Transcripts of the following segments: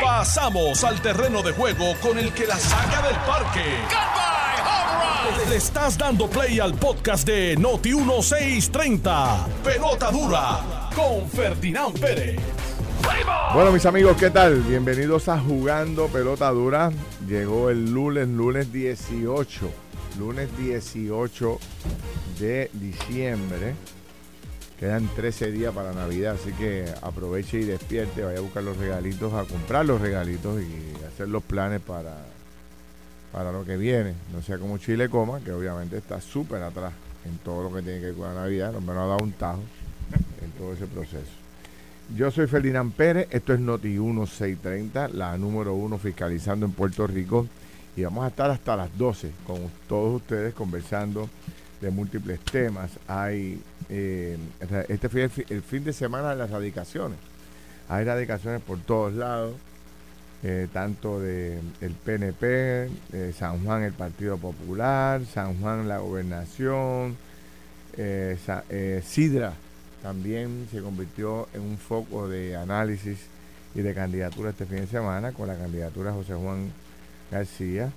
Pasamos al terreno de juego con el que la saca del parque. Le estás dando play al podcast de Noti 1630. Pelota dura con Ferdinand Pérez. Bueno, mis amigos, ¿qué tal? Bienvenidos a Jugando Pelota Dura. Llegó el lunes, lunes 18. Lunes 18 de diciembre. Quedan 13 días para Navidad, así que aproveche y despierte, vaya a buscar los regalitos, a comprar los regalitos y hacer los planes para, para lo que viene. No sea como Chile Coma, que obviamente está súper atrás en todo lo que tiene que ver con la Navidad. No me ha dado un tajo en todo ese proceso. Yo soy Ferdinand Pérez, esto es Noti 1630, la número uno fiscalizando en Puerto Rico. Y vamos a estar hasta las 12 con todos ustedes conversando de múltiples temas. Hay eh, este fue el, fin de semana de las radicaciones. Hay radicaciones por todos lados, eh, tanto del el PNP, San Juan el Partido Popular, San Juan la Gobernación, eh, Sidra también se convirtió en un foco de análisis y de candidatura este fin de semana con la candidatura de José Juan García.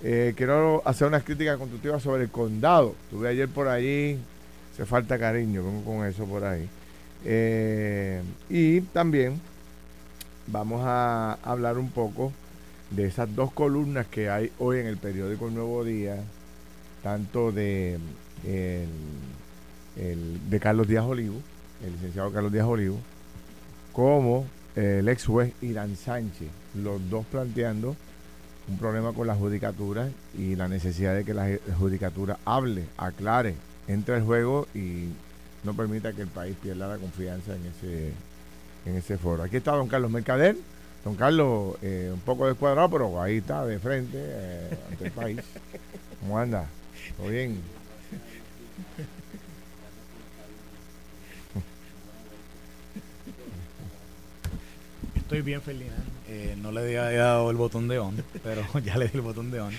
Quiero hacer una crítica constructiva sobre el condado. Estuve ayer por allí se falta cariño, vengo con eso por ahí. Eh, y también vamos a hablar un poco de esas dos columnas que hay hoy en el periódico El Nuevo Día, tanto de, de Carlos Díaz Olivo, el licenciado Carlos Díaz Olivo, como el ex juez Irán Sánchez, los dos planteando un problema con la judicatura y la necesidad de que la judicatura hable, aclare entre el juego y no permita que el país pierda la confianza en ese, en ese foro. Aquí está don Carlos Mercader. Don Carlos, eh, un poco descuadrado, pero ahí está, de frente, eh, ante el país. ¿Cómo anda? ¿Todo bien? Estoy bien, Ferdinand. Eh, no le había dado el botón de on, pero ya le di el botón de on.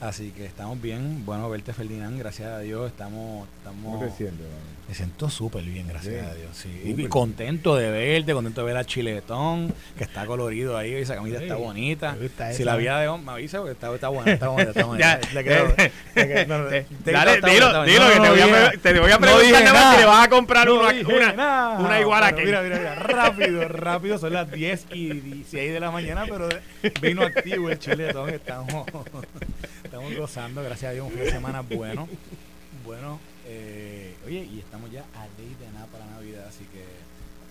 Así que estamos bien. Bueno verte, Ferdinand. Gracias a Dios. Estamos. estamos ¿Cómo te sientes, Me siento súper bien, gracias a Dios. Y contento de verte, contento de ver a Chiletón, que está colorido ahí. Esa camisa está bonita. Si la vida de me avisa porque está, está buena. Está buena, está buena. quedo, Dale, dilo, dilo, que te voy a, te voy a preguntar si le vas a comprar una, una, una igual a que. Mira, mira, mira. Rápido, rápido. Son las 10 y 16 de la mañana, pero vino activo el Chiletón. Estamos. Estamos gozando, gracias a Dios, un fin de semana bueno. Bueno, eh, oye, y estamos ya a ley de nada para Navidad, así que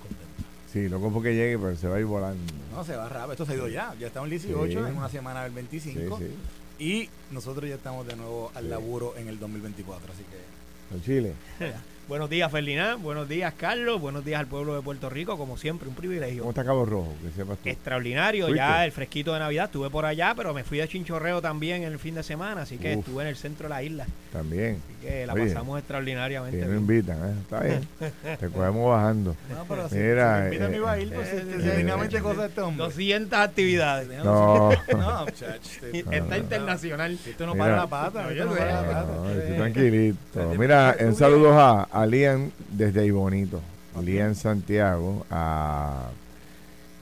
contento. Sí, loco porque llegue, pero se va a ir volando. No, se va rápido. Esto se ha ido ya. Ya estamos el 18, en una semana del 25. Sí, sí. Y nosotros ya estamos de nuevo al laburo en el 2024, así que. En Chile. Buenos días, Ferdinand. Buenos días, Carlos. Buenos días al pueblo de Puerto Rico. Como siempre, un privilegio. ¿Cómo está Cabo Rojo? Extraordinario. Ya el fresquito de Navidad. Estuve por allá, pero me fui de chinchorreo también en el fin de semana. Así que estuve en el centro de la isla. También. Así que la pasamos extraordinariamente. Y me invitan, ¿eh? Está bien. Te cogemos bajando. No, pero si, Mira, si me invitan, eh, iba a ir. Pues, eh, eh, cosas de este hombre. 200 actividades. No. no, Está internacional. Esto no para la pata. Oye, no para la pata. tranquilito. Mira, en saludos a, a Lian desde ahí bonito. Lian Santiago, a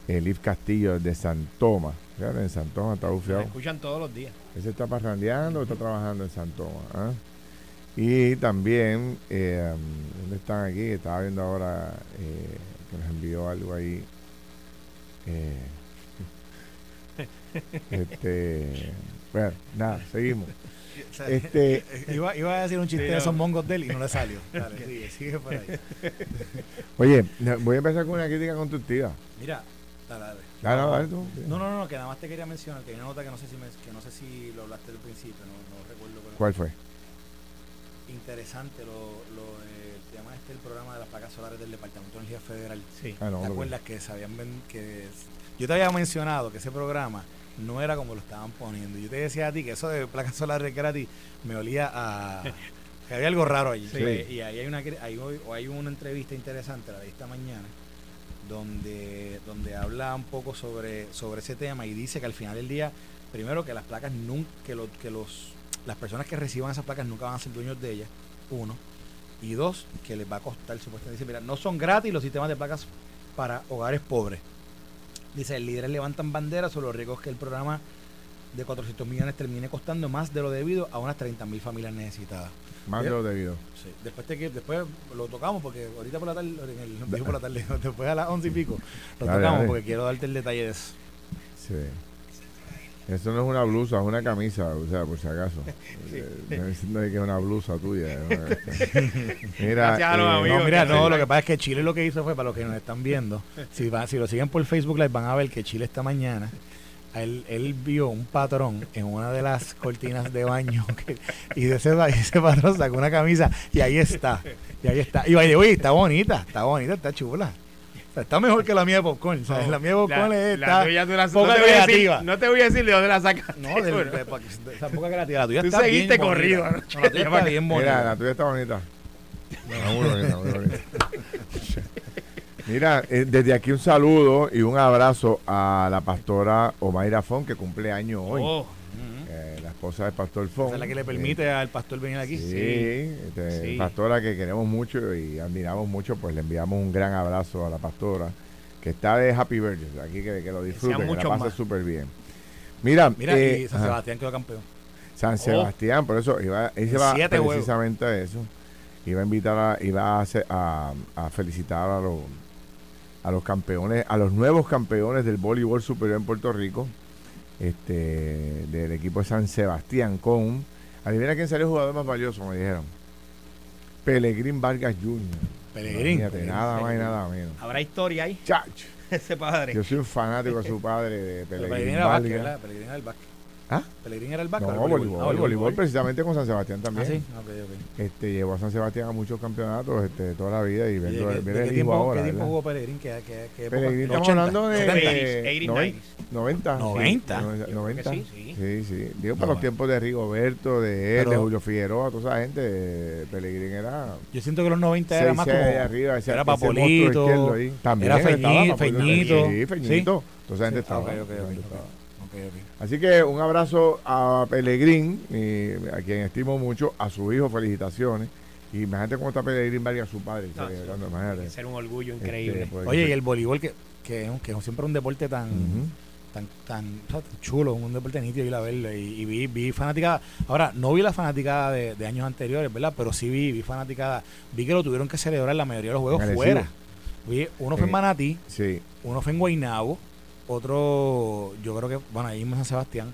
Elif Castillo de San Tomás. Fíjate, en San Tomás está bufiado. escuchan todos los días. ¿Ese está parrandeando o está trabajando en San Tomás? Ah? Y también, eh, ¿dónde están aquí? Estaba viendo ahora eh, que nos envió algo ahí. Eh, este, bueno, nada, seguimos. Este, iba, iba, a decir un chiste de esos mongos de él y no le salió. Dale, sigue, sigue por ahí. Oye, voy a empezar con una crítica constructiva. Mira, dale, dale. Dale, no, dale tú. No, no, no, que nada más te quería mencionar, que hay una nota que no sé si, me, que no sé si lo hablaste al principio, no, no recuerdo. ¿Cuál fue? Interesante lo, lo eh, llama este el programa de las placas solares del Departamento de Energía Federal. Sí. Ah, no, ¿Te acuerdas que sabían que yo te había mencionado que ese programa no era como lo estaban poniendo. Yo te decía a ti que eso de placas solares gratis me olía a... que había algo raro allí. Y ahí hay una, hay, hay una entrevista interesante, la de esta mañana, donde, donde habla un poco sobre, sobre ese tema y dice que al final del día, primero que las placas nunca, que, lo, que los, las personas que reciban esas placas nunca van a ser dueños de ellas, uno. Y dos, que les va a costar supuestamente. Dice, mira, no son gratis los sistemas de placas para hogares pobres Dice, líderes levantan banderas sobre los riesgos que el programa de 400 millones termine costando más de lo debido a unas 30 mil familias necesitadas. Más de lo debido. Sí. Después, te, después lo tocamos porque ahorita por la tarde, en el, por la tarde, después a las 11 y pico, lo tocamos porque quiero darte el detalle de eso. Sí. Eso no es una blusa, es una camisa, o sea, por si acaso. Eh, no es que es una blusa tuya. mira, eh, no, mira, no, lo que pasa es que Chile lo que hizo fue, para los que nos están viendo, si, si lo siguen por Facebook Live van a ver que Chile esta mañana él, él, vio un patrón en una de las cortinas de baño y de ese, ese patrón sacó una camisa y ahí está. Y ahí está. Y vaya, oye, está bonita, está bonita, está chula está mejor que la mía de popcorn. ¿sabes? la mía de popcorn es está la poca no creativa. no te voy a decir de dónde la sacas. No, de, de, esa poca creativa. La tuya Tú está seguiste bien corrido. No, la tuya está bien bonita. Mira, la tuya está bonita. muy bonita, muy bonita. Mira, eh, desde aquí un saludo y un abrazo a la pastora Omaira Fon, que cumple año hoy. Oh esposa del pastor Fon. Esa es la que le permite eh, al pastor venir aquí. Sí, este, pastora que queremos mucho y admiramos mucho, pues le enviamos un gran abrazo a la pastora, que está de Happy Birthday, aquí que, que lo disfrute, que, la pase súper bien. Mira, Mira y eh, San Sebastián quedó campeón. San oh. Sebastián, por eso iba, él se va precisamente a eso. Iba a invitar a, iba a, a, a felicitar a los a los campeones, a los nuevos campeones del voleibol superior en Puerto Rico este, del equipo de San Sebastián con, adivina quién salió el jugador más valioso, me dijeron. Pelegrín Vargas Jr. Pelegrín. nada más y nada menos. ¿Habrá historia ahí? Chacho. Ese padre. Yo soy un fanático de su padre, de Pelegrín, Pelegrín Vargas. Pelegrín era el básquet. ¿Ah? ¿Pellegrín era el Vaca? No, voleibol, voleibol, precisamente con San Sebastián también. Ah, sí, okay, okay. Este, llevó a San Sebastián a muchos campeonatos este, toda la vida y ver, el hijo ahora. ¿Qué tiempo jugó Pelegrín? ¿Qué, qué, qué Pelegrín, estamos hablando de 90. 90. 90. Sí, sí. sí, Digo, para los tiempos de Rigoberto, de él, de Julio Figueroa, toda esa gente, Pelegrín era... Yo siento que los 90 era más como... Arriba, ese, era Papolito, También era Feñito. Sí, Feñito. Toda esa gente estaba. Así que un abrazo a Pelegrín, a quien estimo mucho, a su hijo, felicitaciones. Y imagínate cómo está Pelegrín Vargas, su padre. No, ser un orgullo este, increíble. Pues, Oye, y el voleibol, que, que, que es siempre un deporte tan, tan, tan, chulo, un deporte nítido ir a verlo. Y, vi, vi fanática, ahora no vi la fanática de, años anteriores, ¿verdad? Pero sí vi, vi fanática, vi que lo tuvieron que celebrar la mayoría de los juegos fuera. Vi, uno fue en Manatí, sí. uno fue en Guaynabo otro, yo creo que, bueno, ahí en San Sebastián,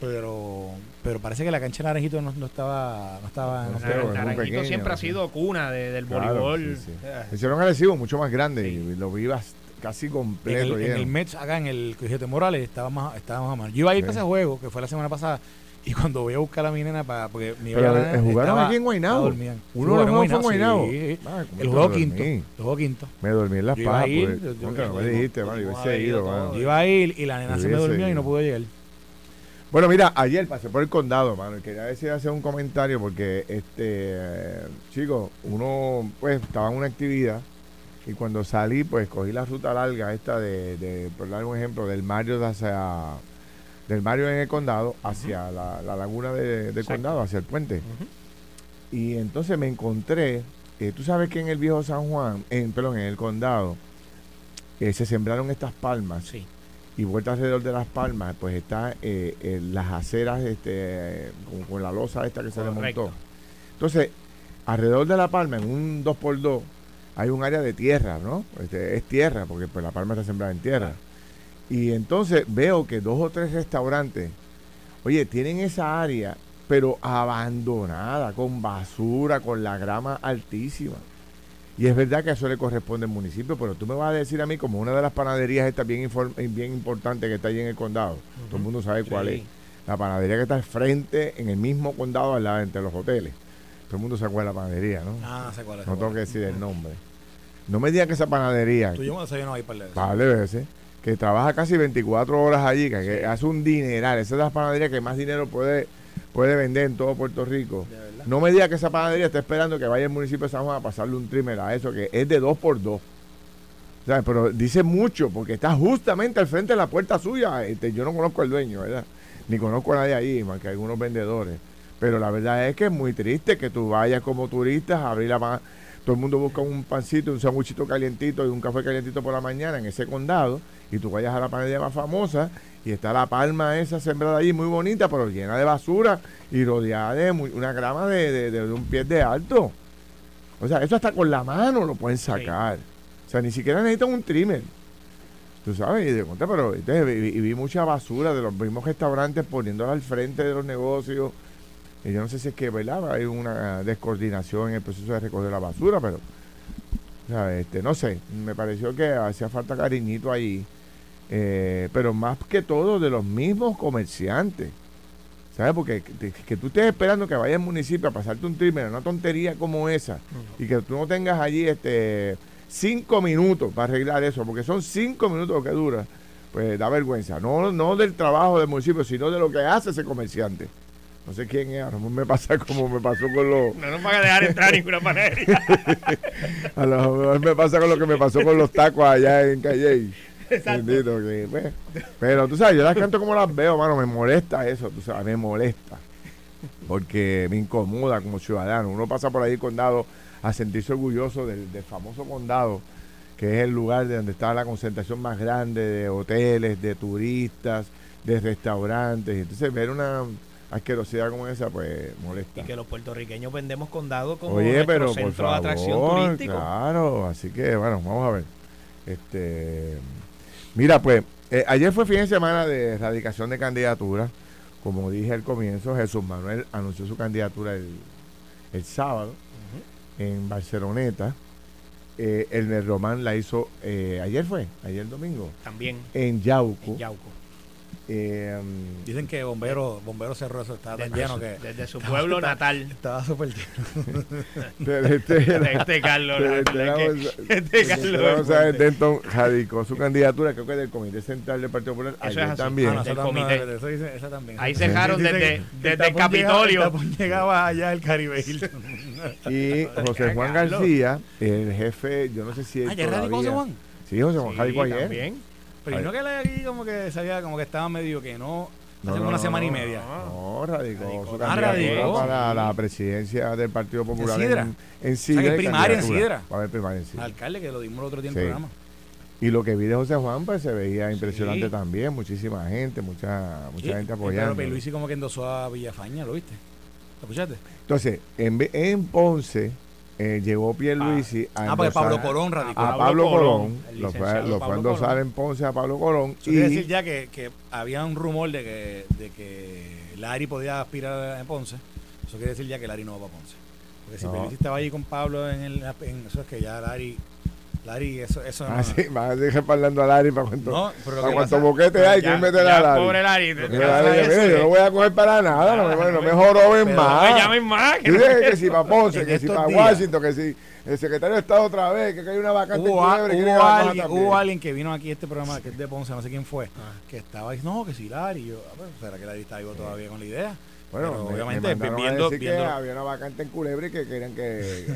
pero pero parece que la cancha de Naranjito no, estaba no estaba Naranjito siempre ha sido cuna del voleibol. sí, sí. hicieron agresivo mucho más grande y lo vivas casi completo en el, en el Mets acá en el Colegio Morales estaba más estaba más mal yo iba a ir a ese juego que fue la semana pasada y cuando voy a buscar a mi nena para porque mi Pero eh, jugaron aquí en Guaynabo. Uno de los juegos fue en Guaynabo. Sí. Ah, el juego quinto. El juego quinto. Me dormí en las pajas. no me dijiste, mano, yo hubiese ido, mano. Yo iba a ir y la nena se me durmió y no pudo llegar. Bueno, mira, ayer pasé por el condado, mano, y quería decir hacer un comentario porque, este, chicos, uno, pues, estaba en una actividad y cuando salí, pues, cogí la ruta larga esta de, de por dar un ejemplo, del Mario hacia del barrio en el condado hacia la, laguna del condado, hacia el puente. Y entonces me encontré, eh, tú sabes que en el viejo San Juan, en, perdón, en el condado, eh, se sembraron estas palmas. Sí. Y vuelta alrededor de las palmas, pues está eh, las aceras este, con, la losa esta que se le montó. Entonces, alrededor de la palma, en un 2x2, hay un área de tierra, ¿no? Este, es tierra, porque pues, la palma está sembrada en tierra. Y entonces veo que dos o tres restaurantes, oye, tienen esa área, pero abandonada, con basura, con la grama altísima. Y es verdad que eso le corresponde al municipio, pero tú me vas a decir a mí, como una de las panaderías está bien, bien importante que está allí en el condado, todo el mundo sabe cuál es, la panadería que está al frente, en el mismo condado, al lado, entre los hoteles. Todo el mundo sabe cuál es la panadería, ¿no? Ah, cuál es. No tengo que decir el nombre. No me digas que esa panadería. Tú yo me desayuno ahí para veces que trabaja casi 24 horas allí, que, hace un dineral. Esa es la panadería que más dinero puede, puede vender en todo Puerto Rico. No me diga que esa panadería está esperando que vaya el municipio de San Juan a pasarle un trimmer a eso, que es de dos por dos. Pero dice mucho, porque está justamente al frente de la puerta suya. Este, yo no conozco al dueño, ¿verdad? Ni conozco a nadie ahí, más que algunos vendedores. Pero la verdad es que es muy triste que tú vayas como turista a abrir la todo el mundo busca un pancito, un sanguchito calientito y un café calientito por la mañana en ese condado y tú vayas a la panadería más famosa y está la palma esa sembrada allí muy bonita, pero llena de basura y rodeada de una grama de, un pie de alto. O sea, eso hasta con la mano lo pueden sacar. O sea, ni siquiera necesitan un trimmer. Tú sabes, y de cuenta, pero vi mucha basura de los mismos restaurantes poniéndola al frente de los negocios. Y yo no sé si es que, ¿verdad? Hay una descoordinación en el proceso de recoger la basura, pero, Este, no sé, me pareció que hacía falta cariñito ahí. Eh, pero más que todo de los mismos comerciantes. ¿Sabes? Porque que, tú estés esperando que vaya al municipio a pasarte un trimmer, una tontería como esa, y que tú no tengas allí este cinco minutos para arreglar eso, porque son cinco minutos lo que dura, pues da vergüenza. No, no del trabajo del municipio, sino de lo que hace ese comerciante. No sé quién es, a lo mejor me pasa como me pasó con los. No nos van a dejar entrar ninguna manera. a lo mejor me pasa con lo que me pasó con los tacos allá en Calle. Bendito, pues, pero tú sabes, yo las canto como las veo, mano, me molesta eso, tú sabes, me molesta. Porque me incomoda como ciudadano. Uno pasa por ahí condado a sentirse orgulloso del, famoso condado, que es el lugar de donde está la concentración más grande de hoteles, de turistas, de restaurantes. Entonces ver una asquerosidad como esa, pues molesta. Y que los puertorriqueños vendemos condado como Oye, pero, centro de atracción turístico. Claro, así que bueno, vamos a ver. Este, mira, pues eh, ayer fue fin de semana de erradicación de candidatura. Como dije al comienzo, Jesús Manuel anunció su candidatura el, el sábado en Barceloneta. Eh, el Román la hizo eh, ayer fue, ayer domingo. También. En Yauco. En Yauco. Eh, Dicen que Bombero, Bombero Cerro estaba tan lleno que. Desde su pueblo natal. Estaba súper lleno. este, este Carlos. Este Carlos. Vamos a ver, Denton radicó su candidatura, creo que del Comité Central del Partido Popular. Eso es también. Ah, comité. Eso también. Ahí se dejaron desde, desde el Capitolio. Llegaba allá el Caribe Y José Juan García, el jefe, yo no sé si. Ah, ¿ya radicó José Juan? Sí, José Juan radicó ayer. También. Pero no que le aquí como que sabía como que estaba medio que no, hace una semana y media. No, radicó, su ah, radicó. para la presidencia del Partido Popular en, en Sidra. O sea, que primaria en Sidra. Va a haber primaria en Sidra. Alcalde, que lo dimos el otro día en el programa. Y lo que vi de José Juan, pues se veía impresionante también. Muchísima gente, mucha mucha gente apoyando. Pero Luis como que endosó a Villafaña, ¿lo viste? ¿Lo escuchaste? Entonces, en, en Ponce eh, llegó Pierluisi ah, a, ah, porque Pablo Colón radicó. A Pablo, Colón, lo fue, lo fue a endosar en Ponce a Pablo Colón. Eso y quiere decir ya que, que, había un rumor de que, de que Lari podía aspirar en Ponce. Eso quiere decir ya que Lari no va a Ponce. Porque si no. estaba allí con Pablo en, el, en eso es que ya Lari Lari, eso, eso no. Ah, sí, vas a dejar hablando a Lari para cuánto, no, para cuánto boquete hay, que meter a Lari. Pobre Lari. yo no voy a coger para nada, no, me, no me joroben más. No me llamen más. Que, que si para Ponce, que si para Washington, que si el secretario de Estado otra vez, que hay una vacante hubo, hubo, alguien, hubo alguien que vino aquí a este programa, que es de Ponce, no sé quién fue, ah. que estaba diciendo, no, que si Lari. Yo, ah, pues, ¿será que Lari está vivo todavía con la idea? Bueno, obviamente viendo, que había una vacante en Culebra y que querían que,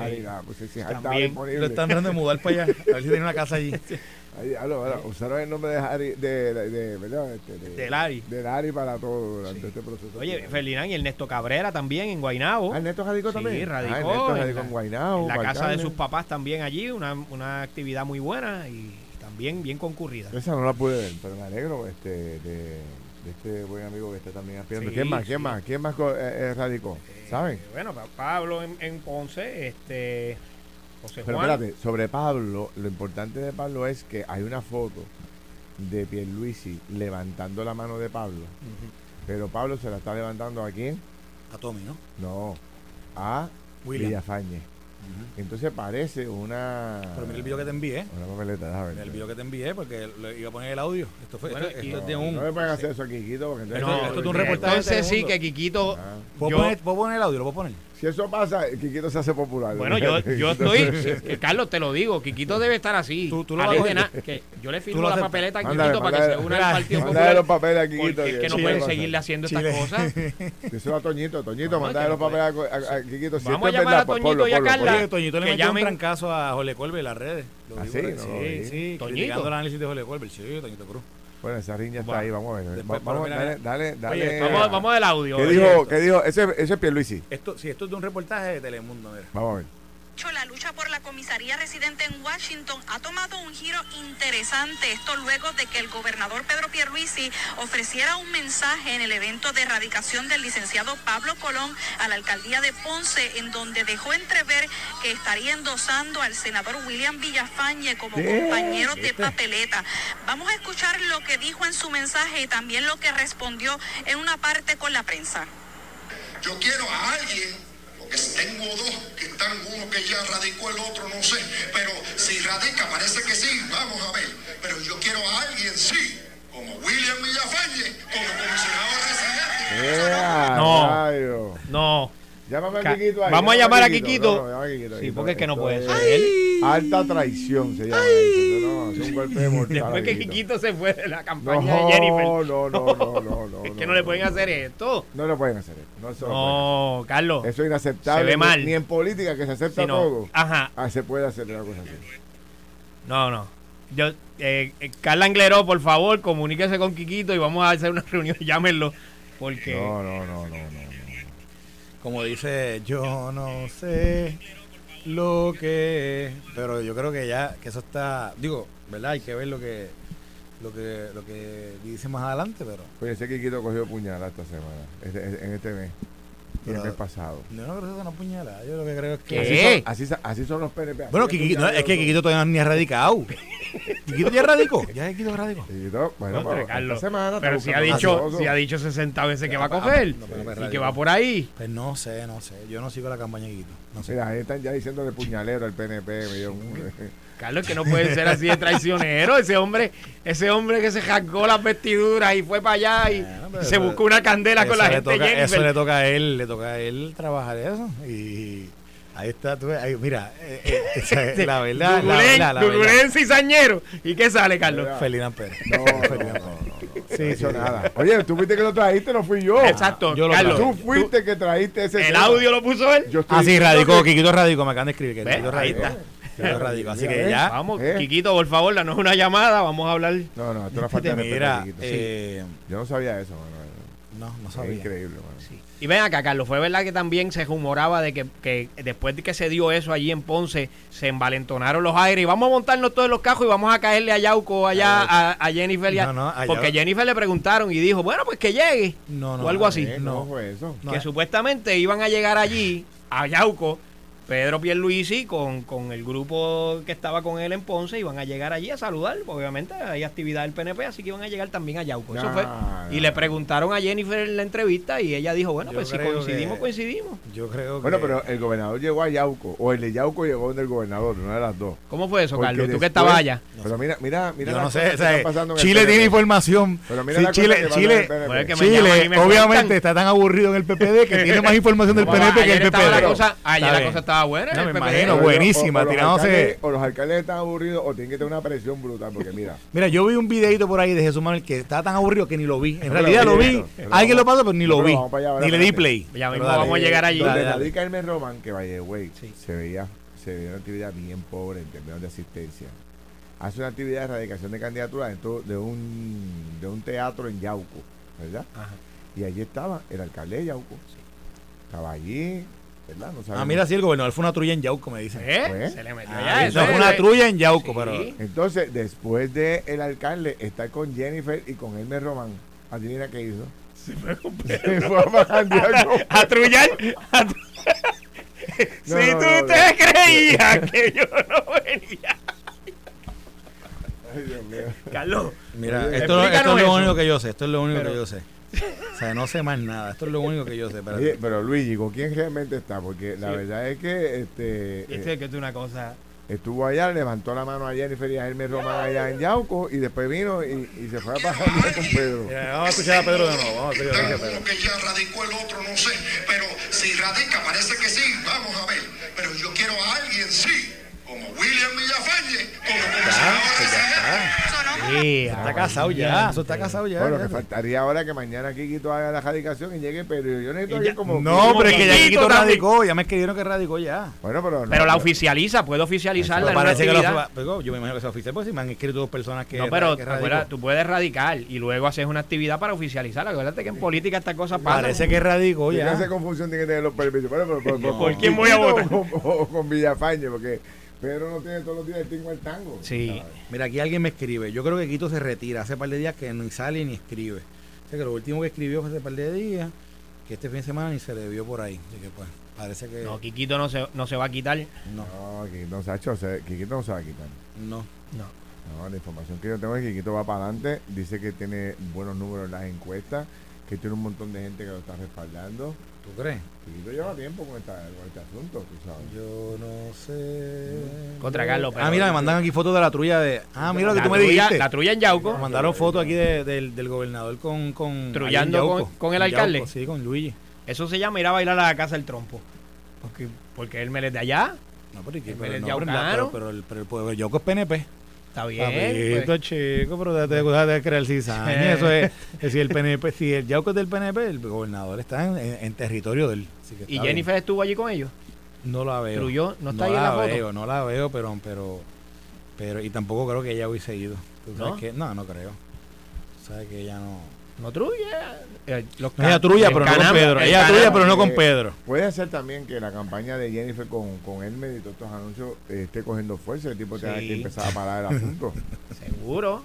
que pues, si estaba disponible. Lo están tratando de mudar para allá, a ver si tiene una casa allí. Ahí, usaron el nombre de Harry, de, de, de. Este, de, Lari. De Lari para todo durante este proceso. Oye, Ferdinand y Ernesto Cabrera también en Guainabo. ¿Ah, Ernesto radicó también? Sí, radicó. Ah, Ernesto radicó en, Guainabo. En la casa de sus papás también allí, una, una actividad muy buena y también bien concurrida. Esa no la pude ver, pero me alegro este, de de este buen amigo que está también aspirando. ¿Quién más? ¿Quién más? ¿Quién más eh, eh, radicó? Eh, ¿Saben? Bueno, Pablo en, Ponce, este José Juan. Pero espérate, sobre Pablo, lo importante de Pablo es que hay una foto de Pierluisi levantando la mano de Pablo. Pero Pablo se la está levantando a quién? A Tommy, ¿no? No, a William. Villafañe. Entonces parece una. Pero mira el video que te envié. Una papeleta, déjame ver. El video que te envié, porque le iba a poner el audio. Esto fue. esto, es de un. No me pueden hacer eso a Kikito, porque entonces. No, esto es un reportaje. Entonces sí, que Kikito. Ah. ¿Puedo, poner, ¿Puedo poner el audio? ¿Lo puedo poner? Si eso pasa, Quiquito se hace popular. Bueno, yo, yo estoy, Carlos, te lo digo, Quiquito debe estar así. Tú, tú lo vas que Yo le firmo la papeleta a Quiquito para que se una al Partido Popular. los papeles a Quiquito. Es que no pueden seguirle haciendo estas cosas. Eso a Toñito, Toñito, mandale los papeles a, Quiquito. Vamos a llamar a Toñito y a Carla. Toñito le metió un trancazo a Jole Colbe en las redes. ¿Ah, sí? Sí, sí. Toñito. el análisis de Jole Colbe. Sí, Toñito Cruz. Bueno, esa riña está ahí, vamos a ver. vamos, dale, dale, dale. vamos, vamos del audio. ¿Qué dijo? ¿Qué dijo? Ese, ese es Pierluisi. Esto, si esto es de un reportaje de Telemundo, mira. Vamos a ver. La lucha por la comisaría residente en Washington ha tomado un giro interesante. Esto luego de que el gobernador Pedro Pierluisi ofreciera un mensaje en el evento de erradicación del licenciado Pablo Colón a la alcaldía de Ponce, en donde dejó entrever que estaría endosando al senador William Villafañe como compañero de papeleta. Vamos a escuchar lo que dijo en su mensaje y también lo que respondió en una parte con la prensa. Yo quiero a alguien tengo dos que están, uno que ya radicó, el otro no sé, pero si radica parece que sí, vamos a ver. Pero yo quiero a alguien, sí, como William Villafañe, como comisionado residente. no, no. Llámame a Quiquito ahí. Vamos a llamar a Quiquito. sí, porque es que no puede ser. Alta traición se llama eso. No, es un golpe de mortal. Después que Quiquito se fue de la campaña de Jennifer. No, no, no, no, no. Es que no le pueden hacer esto. No le pueden hacer esto. No, Carlos. Eso es inaceptable. Se ve mal. Ni en política que se acepta todo. Ajá. Ah, se puede hacer una cosa así. No, no. Yo, eh, eh, Carla Angleró, por favor, comuníquese con Quiquito y vamos a hacer una reunión. Llámenlo. Porque. No, no, no, no, no como dice, yo no sé lo que pero yo creo que ya que eso está digo verdad hay que ver lo que lo que lo que dice más adelante pero pues ese Kikito cogió puñalada esta semana este, en este mes el mes pasado. Yo no creo que sea una puñalada. Yo lo que creo es que. ¿Qué? Así son, así, son los PNP. Bueno, Kikito, no, es que Kikito todavía ni ha radicado. Kikito ya radicó. Ya Kikito radicó. Kikito, bueno, no, pero, Carlos, semana pero si ha, dicho, si ha dicho 60 veces que va a coger y que va por ahí. Pues no sé, no sé. Yo no sigo la campaña de Kikito. No sé. Mira, ahí están ya diciendo de puñalero al PNP. Me dio Carlos, que no puede ser así de traicionero. Ese hombre, ese hombre que se jacó las vestiduras y fue para allá y, se buscó una candela con la gente. eso le toca a él, le toca a él trabajar eso. Y ahí está, tú, ahí, mira, eh, eh, la verdad. Dulguren, cizañero. ¿Y qué sale, Carlos? Felina Pérez. No, Felina Sí, sí, nada. Oye, tú fuiste que lo trajiste, no fui yo. Exacto. Yo lo Carlos, tú fuiste que trajiste ese. El audio lo puso él. ah, sí, radicó. Kikito radicó. Me acaban de escribir. Que Ahí está. Así que ya. Vamos, ¿Eh? Quiquito, por favor, danos una llamada. Vamos a hablar. No, no, esto es una falta de Mira, eh, Yo no sabía eso, No, no sabía. increíble, Y ven acá, Carlos, fue verdad que también se rumoraba de que, que, después de que se dio eso allí en Ponce, se envalentonaron los aires y vamos a montarnos todos los cajos y vamos a caerle a Yauco allá a, Jennifer. no, no, porque Jennifer le preguntaron y dijo, bueno, pues que llegue. No, no, o algo así. No, fue eso. Que supuestamente iban a llegar allí a Yauco Pedro Pierluisi con, con el grupo que estaba con él en Ponce iban a llegar allí a saludar, obviamente hay actividad del PNP, así que iban a llegar también a Yauco. Eso fue. Y le preguntaron a Jennifer en la entrevista y ella dijo, bueno, pues si coincidimos, coincidimos. Yo creo que... Bueno, pero el gobernador llegó a Yauco, o el de Yauco llegó donde el gobernador, una de las dos. ¿Cómo fue eso, Carlos? Tú que estabas allá. Pero mira, mira, mira. no sé, Chile tiene información. Pero mira Chile, Chile, Chile obviamente está tan aburrido en el PPD que tiene más información del PNP que el PPD. Ayer la cosa estaba buena buenísima. O, los alcaldes están aburridos o tienen que tener una presión brutal, porque mira. mira, yo vi un videito por ahí de Jesús Manuel que estaba tan aburrido que ni lo vi. En realidad lo vi. Alguien lo pasó, pero ni lo vi. Ni le di play. Ya vamos a llegar allí. Donde radica el Roman, que vaya, güey, se veía se veía una actividad bien pobre en términos de asistencia. Hace una actividad de erradicación de candidatura dentro de un, de un teatro en Yauco, ¿verdad? Y allí estaba el alcalde de Yauco. Estaba allí, ah, mira, sí, el gobernador fue una trulla en Yauco, me dicen. ¿Eh? Pues, Se le metió ah, Eso fue una trulla en Yauco, pero. Entonces, después de el alcalde estar con Jennifer y con Elmer Román, adivina qué hizo. Se fue, se fue a A trullar. si tú te creías que yo no venía. Ay, Dios mío. Carlos. Mira, esto, esto es lo único que yo sé. Esto es lo único que yo sé. O sea, no sé más nada. Esto es lo único que yo sé. Pero, pero Luigi, ¿con quién realmente está? Porque la verdad es que... Este, este es que es una cosa... Estuvo allá, levantó la mano a Jennifer y a Hermes Román allá en Yauco y después vino y, y se fue a pasar con Pedro. vamos a escuchar a Pedro de nuevo. Vamos a escuchar a Pedro. que ya radicó el otro, no sé. Pero si radica, parece que sí. Vamos a ver. Pero yo quiero a alguien, sí como William Villafañe, como pues de está. Está casado ya, eso está casado ya. Bueno, que faltaría ahora que mañana Kikito haga la radicación y llegue, pero yo necesito ya- como. No, pero es que ya Kikito radicó, ya me escribieron que radicó ya. Bueno, pero. no, Pero la oficializa, puede oficializarla parece que lo yo me imagino que se oficial, pues si me han escrito dos personas que No, pero tú puedes radicar y luego haces una actividad para oficializarla. Acuérdate que en política estas cosas pasan. Parece que radicó ¿Qué ya. de confusión tiene que tener los permisos? Bueno, pero, pero- pero- ¿Por quién voy a votar? O con Villafañe, porque Pedro no tiene todos los días el tingo al tango. Sí. ¿sabes? Mira, aquí alguien me escribe. Yo creo que Quito se retira. Hace par de días que ni sale ni escribe. O sea que lo último que escribió fue hace par de días. Que este fin de semana ni se le vio por ahí. Así que pues, parece que. No, Quiquito no se, no se va a quitar. No, No, Kikito, Sacho, se- Kikito no se va a quitar. no. No. No, la información que yo tengo es que Kikito va para adelante. Dice que tiene buenos números en las encuestas, que tiene un montón de gente que lo está respaldando. ¿Tú crees? Lleva tiempo con, esta, con este asunto, tú sabes. Yo no sé. Contra Carlos, pero- Ah, mira, me mandan aquí fotos de la trulla de. Ah, mira lo que La tú me trulla- dijiste. La trulla en Yauco. Me mandaron fotos aquí de- del, del gobernador con. con Trullando con- el alcalde. Yauco, sí, con Luigi. Eso se llama ir a bailar a la casa del trompo. Porque, porque él me es de allá. No, pero, ¿y qué? El pero, no, pero, pero, pero, el- pero el pueblo de Yauco es PNP. Está bien. Papito, pues. chico, pero déjate, déjate de creer cizaña. Eso es, es si el PNP, si el Yauco es del PNP, el gobernador está en, en- en territorio del. Así que ¿Y Jennifer estuvo allí con ellos? No la veo. Trujillo, ¿no está ahí en la foto? veo, no la veo, pero, pero, pero, y tampoco creo que ella hubiese ido. ¿Tú sabes ¿No? que- no, no creo. Sabes que ella no. No trulla. Eh, los No, ella trulla, pero no con Pedro. el Ella trulla, pero no con Eh, Pedro. Puede ser también que la campaña de Jennifer con, con Hermes y todos estos anuncios eh, esté cogiendo fuerza. El tipo tenga Sí. que empezar a parar el asunto. Seguro.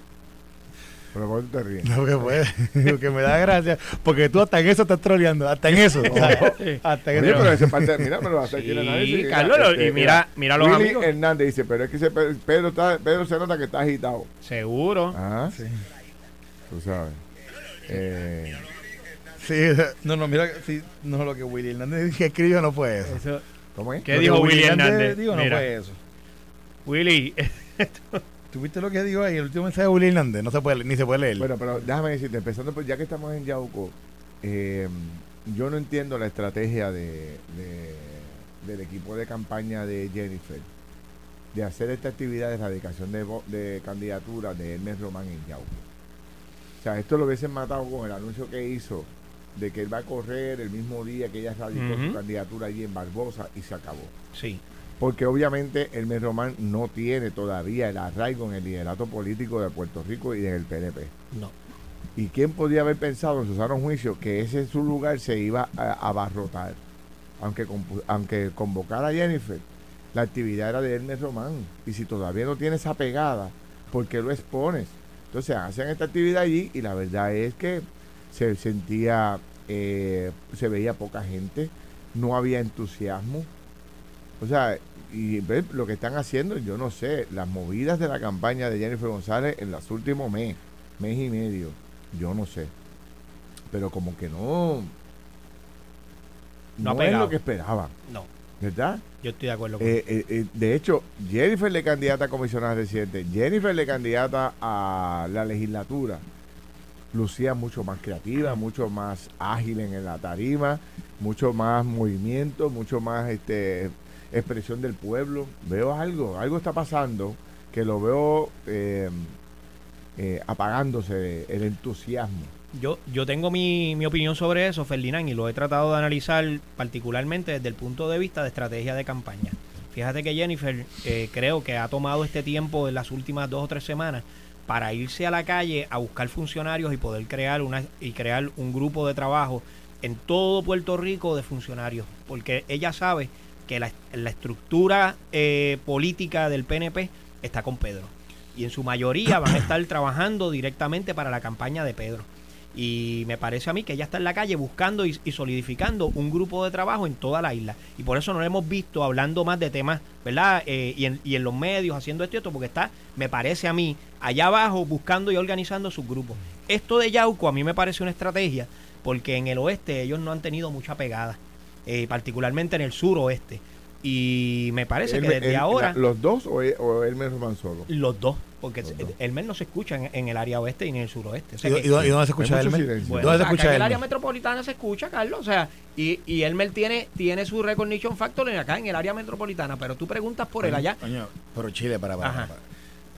Pero ¿por te ríes? No, que puede. Lo que me da gracia. Porque tú hasta en eso estás troleando. Hasta en eso. hasta en Oye, eso. pero ese parte, mira, pero hace aquí el Sí, análisis. Mira, Carlos, lo- este, y mira, mira los Willy amigos. Hernández dice, pero es que ese Pedro, está, Pedro se nota que está agitado. Seguro. Ajá. Sí. Tú sabes. Eh, Sí, no, no, mira, sí, no, lo que Willy Hernández que escribió no fue eso. Eso- ¿Cómo es? ¿Qué Lo que dijo Willy Hernández? Digo, no Mira. fue eso. Willy, ¿Tuviste lo que dijo ahí? El último mensaje de Willy Hernández. No se puede, ni se puede leer. Bueno, pero déjame decirte, empezando por ya que estamos en Yauco, eh, yo no entiendo la estrategia de, de- del equipo de campaña de Jennifer de hacer esta actividad de erradicación de, de candidatura de Hermes Román en Yauco. O sea, esto lo hubiesen matado con el anuncio que hizo de que él va a correr el mismo día que ella radicó su Ujú. candidatura allí en Barbosa y se acabó. sí. Porque obviamente Hermes Román no tiene todavía el arraigo en el liderato político de Puerto Rico y en el PNP. No. ¿Y quién podía haber pensado en su sano juicio que ese su lugar se iba a abarrotar? Aunque, aunque convocara a Jennifer, la actividad era de Hermes Román. Y si todavía no tiene esa pegada, ¿por qué lo expones? Entonces hacen esta actividad allí y la verdad es que se sentía, eh, se veía poca gente, no había entusiasmo. O sea, y ve lo que están haciendo, yo no sé, las movidas de la campaña de Jennifer González en los últimos mes, mes y medio, yo no sé. Pero como que no, No no es lo que esperaban, No. ¿verdad? Yo estoy de acuerdo con Eh, eh, eh, de hecho, Jennifer le candidata a comisionada residente, Jennifer le candidata a la legislatura, lucía mucho más creativa, mucho más ágil en la tarima, mucho más movimiento, mucho más este expresión del pueblo. Veo algo, algo está pasando que lo veo eh, eh, apagándose el entusiasmo. Yo, yo tengo mi, mi opinión sobre eso, Ferdinand, y lo he tratado de analizar particularmente desde el punto de vista de estrategia de campaña. Fíjate que Jennifer eh, creo que ha tomado este tiempo en las últimas dos o tres semanas para irse a la calle a buscar funcionarios y poder crear una y crear un grupo de trabajo en todo Puerto Rico de funcionarios, porque ella sabe que la, la estructura eh, política del PNP está con Pedro y en su mayoría van a estar trabajando directamente para la campaña de Pedro. Y me parece a mí que ella está en la calle buscando y, y solidificando un grupo de trabajo en toda la isla. Y por eso no lo hemos visto hablando más de temas, ¿verdad? Eh, y, en, y en los medios haciendo esto y esto, porque está, me parece a mí, allá abajo buscando y organizando sus grupos. Esto de Yauco a mí me parece una estrategia, porque en el oeste ellos no han tenido mucha pegada, eh, particularmente en el suroeste. Y me parece que desde el- ahora... ¿Los dos o, el- o Elmer Román solo? Los dos, porque Los el- dos. Elmer no se escucha en, en el área oeste y en el suroeste. O sea ¿Y, que- y dónde- y dónde se escucha Elmer? bueno, ¿Dónde se acá escucha en el área metropolitana se escucha, Carlos. O sea, y, y Elmer tiene, tiene su recognition factor en acá en el área metropolitana, pero tú preguntas por él allá. Pero Chile, para, para, Ajá. para, para.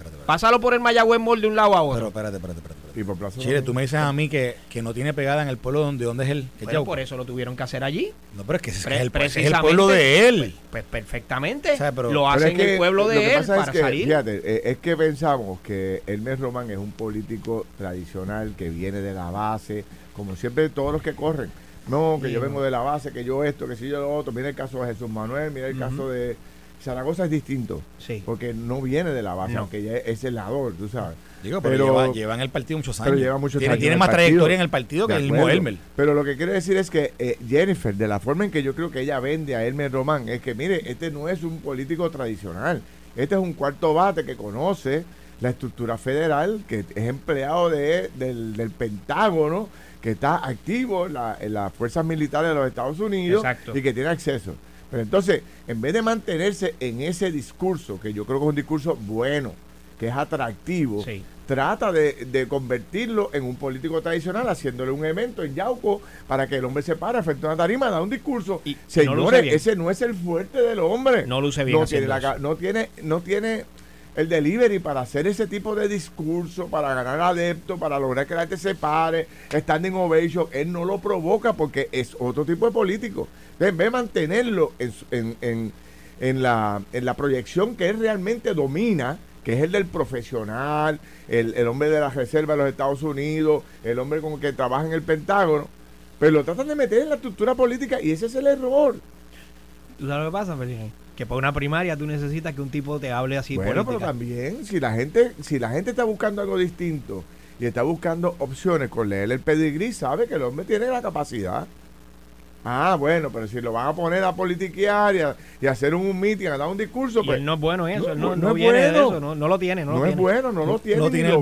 Espérate, espérate. Pásalo por el Mayagüez Mall de un lado a Pero otro. espérate, espérate, espérate. espérate. Y por Plaza Chile, tú me dices a mí que, que no tiene pegada en el pueblo donde, donde es él. Que Bueno, por eso lo tuvieron que hacer allí. No, pero es que ese Pre- es, el, ese es el pueblo de él. Pues perfectamente. O sea, pero- lo Pero hacen es que en el pueblo lo que de él pasa es para que, salir. Fíjate, eh, es que pensamos que Elmer Román es un político tradicional que viene de la base, como siempre todos los que corren. No, que Sí. yo vengo de la base, que yo esto, que si yo lo otro. Mira el caso de Jesús Manuel, mira el caso de Zaragoza es distinto, Sí. porque no viene de la base, No. aunque ya es senador, tú sabes. Digo, pero, Pero- lleva, lleva en el partido muchos años. Pero lleva muchos tiene, años Tiene más partido. trayectoria en el partido que De el mismo acuerdo. Elmer. Pero lo que quiere decir es que eh, Jennifer, de la forma en que yo creo que ella vende a Elmer Román, es que mire, este no es un político tradicional. Este es un cuarto bate que conoce la estructura federal, que es empleado de, del, del Pentágono, que está activo en, la- en las fuerzas militares de los Estados Unidos Exacto. y que tiene acceso. Pero entonces, en vez de mantenerse en ese discurso, que yo creo que es un discurso bueno, que es atractivo, Sí. trata de, de convertirlo en un político tradicional, haciéndole un evento en Yauco para que el hombre se pare frente a una tarima, da un discurso. Y Señores, ese no es el fuerte del hombre. No luce bien No tiene, la no tiene, no tiene el delivery para hacer ese tipo de discurso, para ganar adeptos, para lograr que la gente se pare, standing ovation. Él no lo provoca porque es otro tipo de político. Entonces, en vez de mantenerlo en, en, en- en la, en la proyección que él realmente domina, que es el del profesional, el, el hombre de la reserva de los Estados Unidos, el hombre con el que trabaja en el Pentágono, pero lo tratan de meter en la estructura política y ese es el error. ¿Tú sabes lo que pasa, Felipe? Que para una primaria tú necesitas que un tipo te hable así bueno, pero también, si la gente, si la gente está buscando algo distinto y está buscando opciones con leer el pedigrí, sabe que el hombre tiene la capacidad. Ah, bueno, pero si lo van a poner a politiquear y a, y a hacer un, un meeting, a dar un discurso, Y pues él no es bueno en eso, no- no, no no es viene de bueno. eso, no, no lo tiene, no, no, lo es tiene. bueno, no lo tiene, no tiene lo el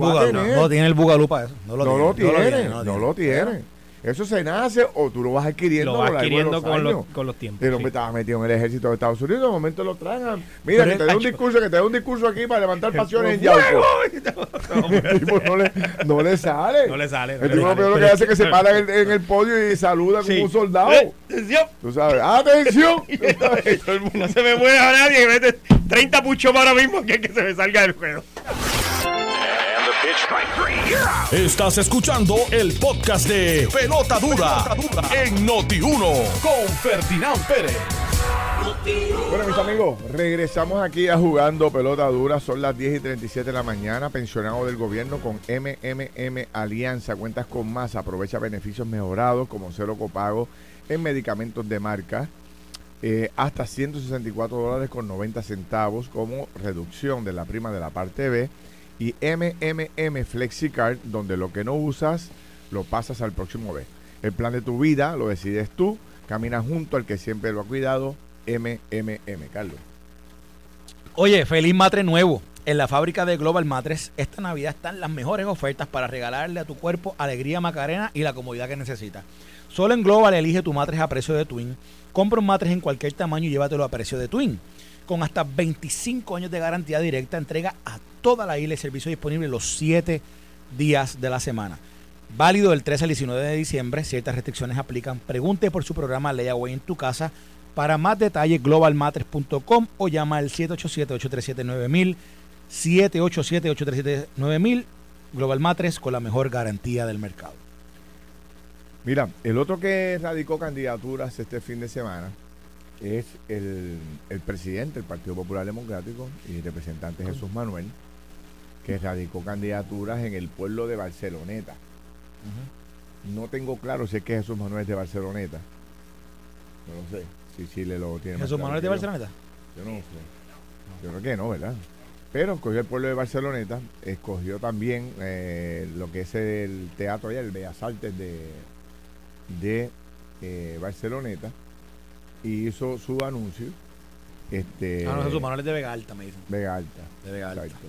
bugalú. para eso. No lo No lo tiene. tiene, no lo tiene. Eso se nace o tú lo vas adquiriendo Lo a va lo largo de adquiriendo con los, con los tiempos. El hombre sí. estaba metido en el ejército de Estados Unidos, de momento lo traen. a- Mira, Pero que te dé un discurso, que te dé un discurso aquí para levantar pasiones en Yauco. El tipo no le, no le sale. No le sale, no el tipo lo primero que hace es que se para en el, en el podio y saluda Sí. como un soldado. Eh, atención. Tú sabes, ¡atención! No se me mueve a nadie, mete 30 puchos ahora mismo que, que se me salga del juego. Estás escuchando el podcast de Pelota Dura, en Noti1 con Ferdinand Pérez. Bueno, mis amigos, regresamos aquí a jugando pelota dura. Son las 10 y 37 de la mañana. Pensionado del gobierno con MMM Alianza. Cuentas con más. Aprovecha beneficios mejorados como cero copago en medicamentos de marca. eh, hasta 164 dólares con 90 centavos como reducción de la prima de la parte B. Y MMM FlexiCard, donde lo que no usas lo pasas al próximo B. El plan de tu vida lo decides tú. Camina junto al que siempre lo ha cuidado. MMM, Carlos. Oye, feliz matre nuevo. En la fábrica de Global Matres, esta Navidad están las mejores ofertas para regalarle a tu cuerpo alegría macarena y la comodidad que necesitas. Solo en Global elige tu matres a precio de Twin. Compra un matres en cualquier tamaño y llévatelo a precio de Twin. Con hasta 25 años de garantía directa, entrega a toda la isla y servicio disponible los 7 días de la semana. Válido del 13 al 19 de diciembre. Ciertas restricciones aplican. Pregunte por su programa Layaway en tu casa. Para más detalles, globalmatres.com o llama al 787-837-9000. 787-837-9000. Global Matres con la mejor garantía del mercado. Mira, el otro que radicó candidaturas este fin de semana es el, el presidente del Partido Popular Democrático y representante Jesús Manuel, que radicó candidaturas en el pueblo de Barceloneta. No tengo claro si es que Jesús Manuel es de Barceloneta. No lo sé. Si Chile lo tiene. Jesús claro Manuel de que yo. Barceloneta. Yo no sé. Yo creo que no, ¿verdad? Pero escogió el pueblo de Barceloneta, escogió también eh, lo que es el teatro allá, el Bellas Artes de, de eh, Barceloneta, y hizo su anuncio. Este, Ah, no, Jesús Manuel es de Vega Alta, me dicen. Vega Alta. De Vega Alta. Exacto.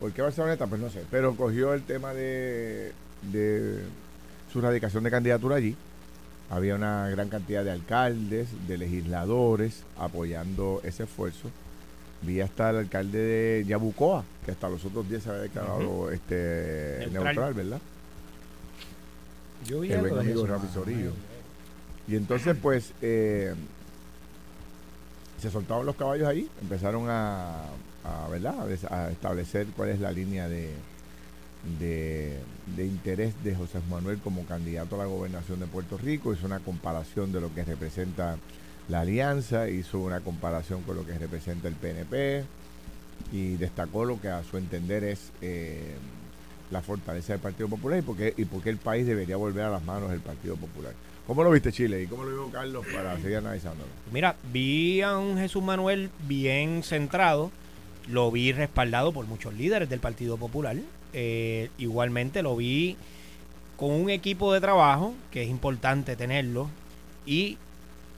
¿Por qué Barceloneta? Pues no sé. Pero cogió el tema de, de su radicación de candidatura allí. Había una gran cantidad de alcaldes, de legisladores apoyando ese esfuerzo. Vi hasta el alcalde de Yabucoa, que hasta los otros días se había declarado este, Neutral. neutral. ¿verdad? Yo vi el buen amigo Rafi Manuel. Sorillo. Y entonces, pues, eh, se soltaron los caballos ahí, empezaron a, ¿verdad? a establecer cuál es la línea de, de, interés de José Manuel como candidato a la gobernación de Puerto Rico. Hizo una comparación de lo que representa la alianza, hizo una comparación con lo que representa el PNP y destacó lo que a su entender es eh, la fortaleza del Partido Popular y por, qué, y el país debería volver a las manos del Partido Popular. ¿Cómo lo viste Chile y cómo lo vio Carlos para seguir analizándolo? Mira, vi a un Jesús Manuel bien centrado, lo vi respaldado por muchos líderes del Partido Popular, eh, igualmente lo vi con un equipo de trabajo, que es importante tenerlo, y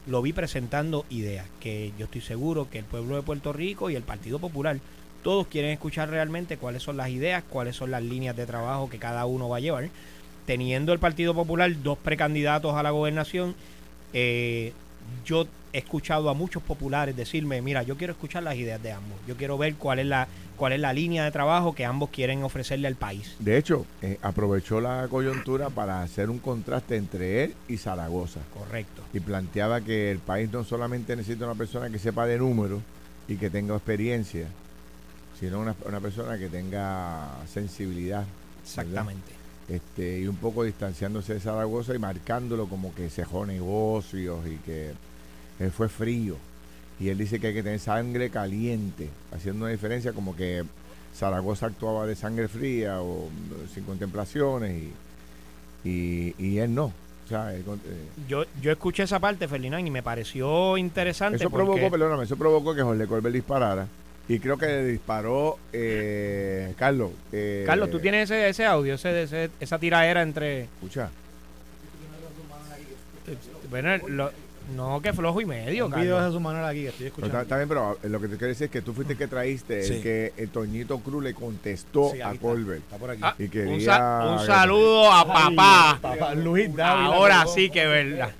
lo vi presentando ideas, que yo estoy seguro que el pueblo de Puerto Rico y el Partido Popular, todos quieren escuchar realmente cuáles son las ideas, cuáles son las líneas de trabajo que cada uno va a llevar. Teniendo el Partido Popular dos precandidatos a la gobernación, eh, yo he escuchado a muchos populares decirme, mira, yo quiero escuchar las ideas de ambos, yo quiero ver cuál es la cuál es la línea de trabajo que ambos quieren ofrecerle al país. De hecho, eh, aprovechó la coyuntura para hacer un contraste entre él y Zaragoza. Correcto. Y planteaba que el país no solamente necesita una persona que sepa de números y que tenga experiencia, sino una, una persona que tenga sensibilidad. ¿verdad? Este, y un poco distanciándose de Zaragoza y marcándolo como que cejó negocios y que él fue frío. Y él dice que hay que tener sangre caliente, haciendo una diferencia como que Zaragoza actuaba de sangre fría o mm, sin contemplaciones y, y, y él no. O sea, él eh, Yo, yo escuché esa parte, Ferdinand, y me pareció interesante. eso porque- provocó, perdóname, eso provocó que Jorge Colbert disparara. Y creo que le disparó eh, Carlos. eh, Carlos, tú tienes ese, ese audio, ese, ese- esa tiraera entre... Escucha. Bueno, lo- no, que flojo y medio, Un video de. Jesús Manuel aquí que estoy escuchando. está, está bien, pero eh, lo que te quiero decir es que tú fuiste el que traíste Sí. el que el Toñito Cruz le contestó Sí, a está. Colbert. Está por aquí. Ah, Y quería- un, sa- un saludo a papá. Papá Luis Dávila. Ahora sí que verdad.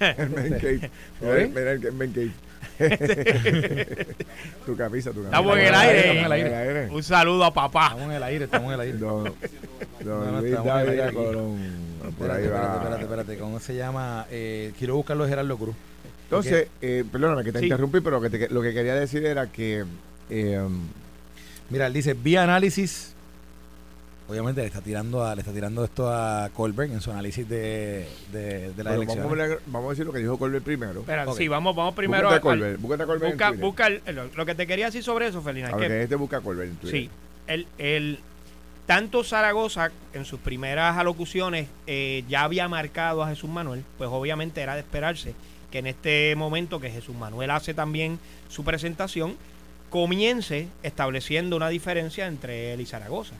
El cave. ¿Oye? Mira, el cave. tu camisa, tu camisa. Estamos en el Estamos aire. en el aire. En el aire. Un saludo a papá. Estamos en el aire, estamos en el aire. Don, don No, no, Luis estamos en el aire Dávila aquí. Colón. Por ahí Espérate, va. espérate, espérate, espérate. ¿Cómo se llama? Eh, quiero buscarlo de Gerardo Cruz. Entonces, eh, perdóname que te Sí. interrumpí, pero que te- lo que quería decir era que eh, Mira, él dice, vía análisis. Obviamente le está tirando a, le está tirando esto a Colbert en su análisis de, de, de la elección. vamos, a vamos a decir lo que dijo Colbert primero. Espera, Ok. sí, vamos, vamos primero Búscate a Colbert, búscate a Colbert busca, busca el- lo, lo que te quería decir sobre eso, Ferdinand. A es ver, que- que este busca a Colbert en Twitter. Sí, el, el, tanto Zaragoza en sus primeras alocuciones eh, ya había marcado a Jesús Manuel, pues obviamente era de esperarse que en este momento que Jesús Manuel hace también su presentación, comience estableciendo una diferencia entre él y Zaragoza.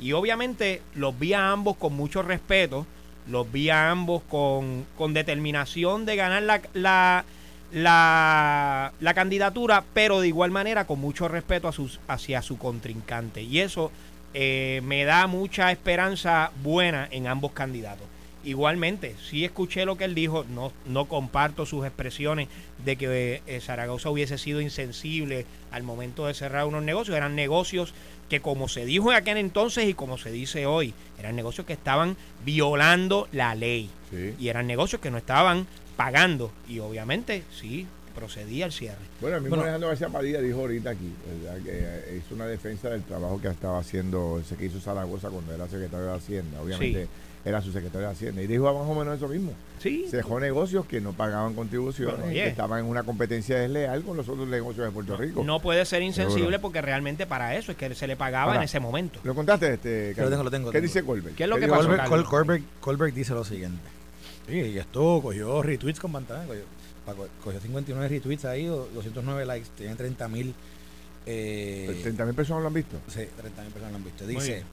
Y obviamente los vi a ambos con mucho respeto, los vi a ambos con, con determinación de ganar la, la, la, la candidatura, pero de igual manera con mucho respeto a sus, hacia su contrincante. Y eso eh, me da mucha esperanza buena en ambos candidatos. Igualmente, sí escuché lo que él dijo, no, no comparto sus expresiones de que eh, Zaragoza hubiese sido insensible al momento de cerrar unos negocios. Eran negocios que como se dijo en aquel entonces y como se dice hoy, eran negocios que estaban violando la ley Sí. y eran negocios que no estaban pagando y obviamente sí procedía el cierre. Bueno, el mismo Bueno. Alejandro García Padilla dijo ahorita aquí, ¿verdad? que eh, hizo una defensa del trabajo que estaba haciendo, ese que hizo Zaragoza cuando era secretario de Hacienda. Obviamente era su secretario de Hacienda. Y dijo más o menos eso mismo. Sí, Cejó negocios que no pagaban contribuciones Bueno, y que estaban en una competencia desleal con los otros negocios de Puerto Rico. no puede ser insensible Seguro. porque realmente para eso es que se le pagaba Ahora, en ese momento. ¿Lo contaste, este, Carlos? tengo, lo tengo, ¿Qué tengo. dice Colbert? ¿Qué es lo que pasó, Colbert? Colbert, Carlos? Col- Colbert, Colbert dice lo siguiente. Sí, y esto cogió retweets con pantalla. Cogió, pa- co- cogió 59 retweets ahí, do- 209 likes, tiene 30 mil. Eh, 30 mil personas lo han visto. sí, 30 mil personas lo han visto. Muy Dice: bien.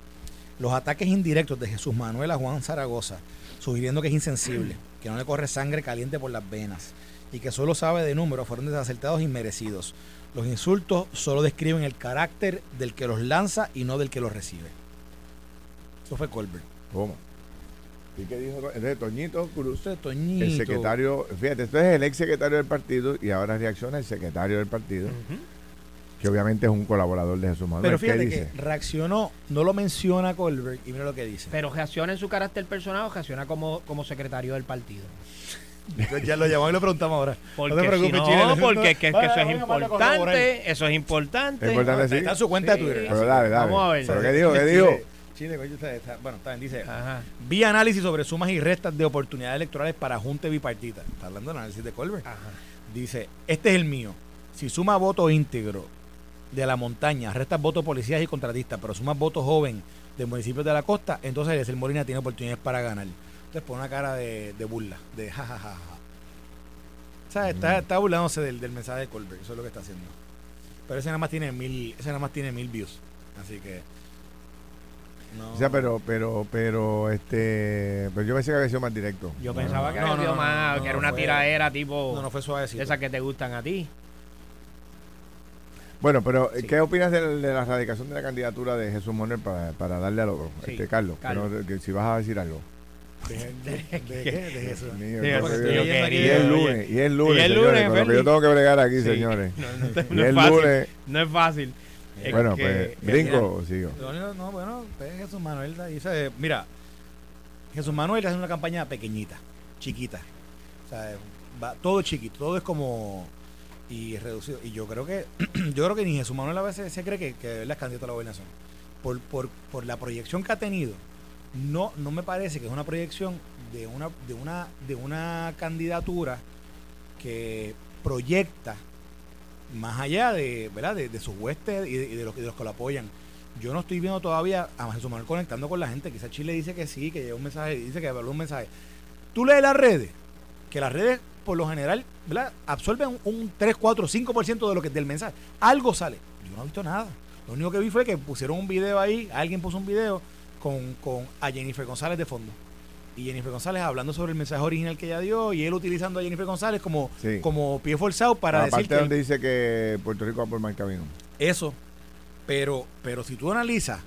Los ataques indirectos de Jesús Manuel a Juan Zaragoza, sugiriendo que es insensible, que no le corre sangre caliente por las venas y que solo sabe de números, fueron desacertados y merecidos. Los insultos solo describen el carácter del que los lanza y no del que los recibe. Eso fue Colbert. ¿Cómo? ¿Y qué dijo? Entonces, Toñito Cruz, Esto es Toñito. el secretario, fíjate, esto es el ex secretario del partido y ahora reacciona el secretario del partido, que obviamente es un colaborador de Jesús Manuel. Pero ¿Qué fíjate dice? que reaccionó, no lo menciona Colbert y mira lo que dice. Pero reacciona en su carácter personal o reacciona como, como secretario del partido. ya lo llamamos y lo preguntamos ahora. Porque no te si preocupes, no, Chile. porque es que, es que Vaya, eso es importante, eso es importante. Es importante, sí. Está en su cuenta Sí. de Twitter. Pero dale, dale. Vamos a ver. ¿Pero qué dijo? ¿Qué dijo? Chile, coño, está- está- bueno, está bien, dice. Ajá. Vi análisis sobre sumas y restas de oportunidades electorales para Junta bipartita. Está hablando de análisis de Colbert. Ajá. Dice, este es el mío. Si suma voto íntegro de la montaña, restas votos policías y contratistas, pero sumas votos joven de municipios de la costa, entonces el Molina tiene oportunidades para ganar. Entonces pone una cara de, de burla, de jajajaja. O sea, está, está burlándose del, del mensaje de Colbert, eso es lo que está haciendo. Pero ese nada más tiene mil, ese nada más tiene mil views. Así que. No. O sea, pero, pero, pero, este, pero yo pensé que había sido más directo. Yo No, pensaba no, que, no, había sido no, más, no, que era no una fue- tiradera tipo no, no fue suavecito. esas que te gustan a ti. Bueno, pero Sí. ¿qué opinas de, de la radicación de la candidatura de Jesús Manuel para, para darle otro? Sí, Este, Carlos, Carlos. que si vas a decir algo. ¿De, de, de qué? De eso. Dios mío, Sí, no, porque porque estoy yo- leyendo aquí- y es lunes, y es lunes, Y es señores, con lo que yo tengo que bregar aquí, Sí. señores. No, no, Y no es es fácil. lunes. No es fácil. Es Bueno, que- pues, ¿brinco o sigo? Lo no, bueno, pues Jesús Manuel dice, mira, Jesús Manuel hace una campaña pequeñita, chiquita. O sea, va, todo es chiquito, todo es como y reducido. Y yo creo que, yo creo que ni Jesús Manuel a veces se cree que, que es candidato a la gobernación. Por, por, por la proyección que ha tenido, no, no me parece que es una proyección de una, de una, de una candidatura que proyecta más allá de, ¿verdad? de, sus huestes y de, los, de los que lo apoyan. Yo no estoy viendo todavía a Jesús Manuel conectando con la gente. Quizás Chile dice que sí, que lleva un mensaje, dice que habló un mensaje. Tú lees las redes, que las redes por lo general ¿verdad? absorben un, un 3, 4, 5% de lo que del mensaje. Algo sale. Yo no he visto nada. Lo único que vi fue que pusieron un video ahí, alguien puso un video con, con a Jennifer González de fondo. Y Jennifer González hablando sobre el mensaje original que ella dio y él utilizando a Jennifer González como, Sí. como pie forzado para la decir parte que donde dice que Puerto Rico va por mal camino. eso. Pero, pero si tú analizas